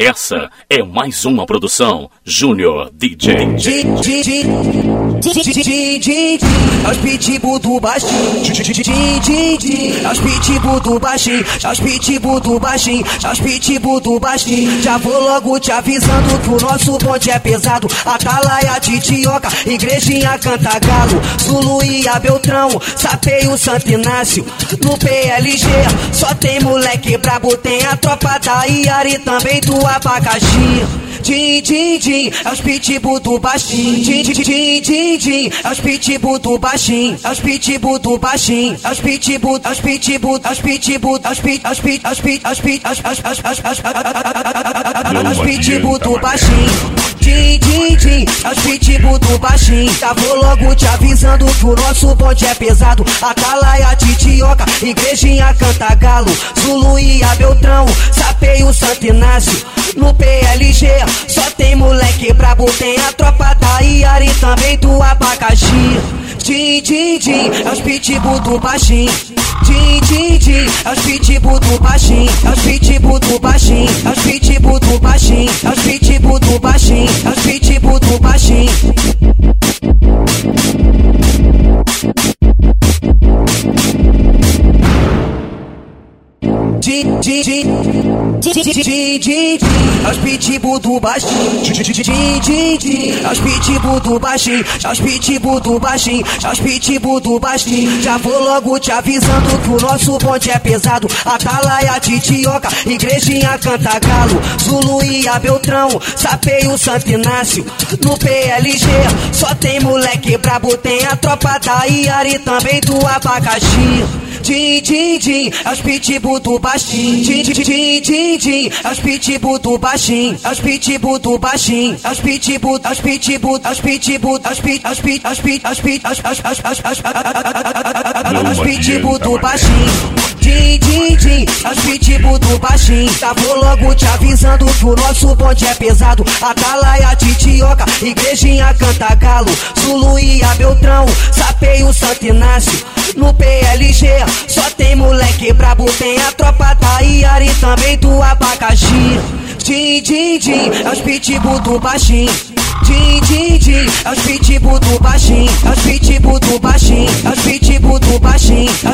Essa é mais uma produção Júnior DJ. É os pitbull do baixinho. É os pitbull do baixinho. É os pitbull do baixinho. É os pitbull do baixinho. Já vou logo te avisando que o nosso bonde é pesado. Atalaia, Titioca, Igrejinha, Canta Galo. Zulu e a Beltrão, Sapeio, Santo Inácio. No PLG só tem moleque brabo. Tem a tropa da Iari também do abacaxi. Din, din, din, é os pitbull do baixinho. Din, din, din, din, din, é os pitbull do baixinho. É os pitbull do baixinho. É os pitbull, é os pitbull, é os pitbull, é os pit, é os pit, é os pit, é os pit, é os é é é é pitbull do baixinho. Din, din, din, é os pitbull do baixinho. Já vou logo te avisando que o nosso bonde é pesado. Atalaia, Titioca, Igrejinha, Canta Galo. Zulu e a Beltrão, Sapeio, Santo Inácio. PLG só tem moleque brabo, tem a tropa da Iari também do abacaxi. Din, din, din, é os pitbull do baixinho. Din, din, din, é os pitbull do baixinho. É os pitbull do baixinho. É os pitbull do baixinho. É os pitbull do baixinho. É os pitbull do baixinho. É os pitbull do baixinho. É os pitbull do baixinho. É os pitbull do baixinho. É os pitbull do baixinho. Já vou logo te avisando que o nosso bonde é pesado. Atalaia, Titioca, Igrejinha, Canta Galo. Zulu e a Beltrão, Sapeio, Santo Inácio. No PLG só tem moleque brabo. Tem a tropa da Iari também do abacaxi. Din, din, din, é os pitbull do baixinho. Din, din, din, din, din, é os pitbull do baixinho. É os pitbull do baixinho. É os pitbull, é os pitbull, é os pitbull, é os pit, é os pit, é os pit, é os pit, é os é os é os é os é pitbull do baixinho. Din, din, din, é os pitbull do baixinho. Já vou logo te avisando que o nosso bonde é pesado. Atalaia, Titioca, Igrejinha, Canta Galo. Zulu e a Beltrão, Sapeio, Santo Inácio. No PLG moleque brabo, tem a tropa da Iari também do abacaxi. Din, din, din, é os pitbull do baixinho. Din, din, din, é os pitbull do baixinho. É os pitbull do baixinho. É os pitbull do baixinho. É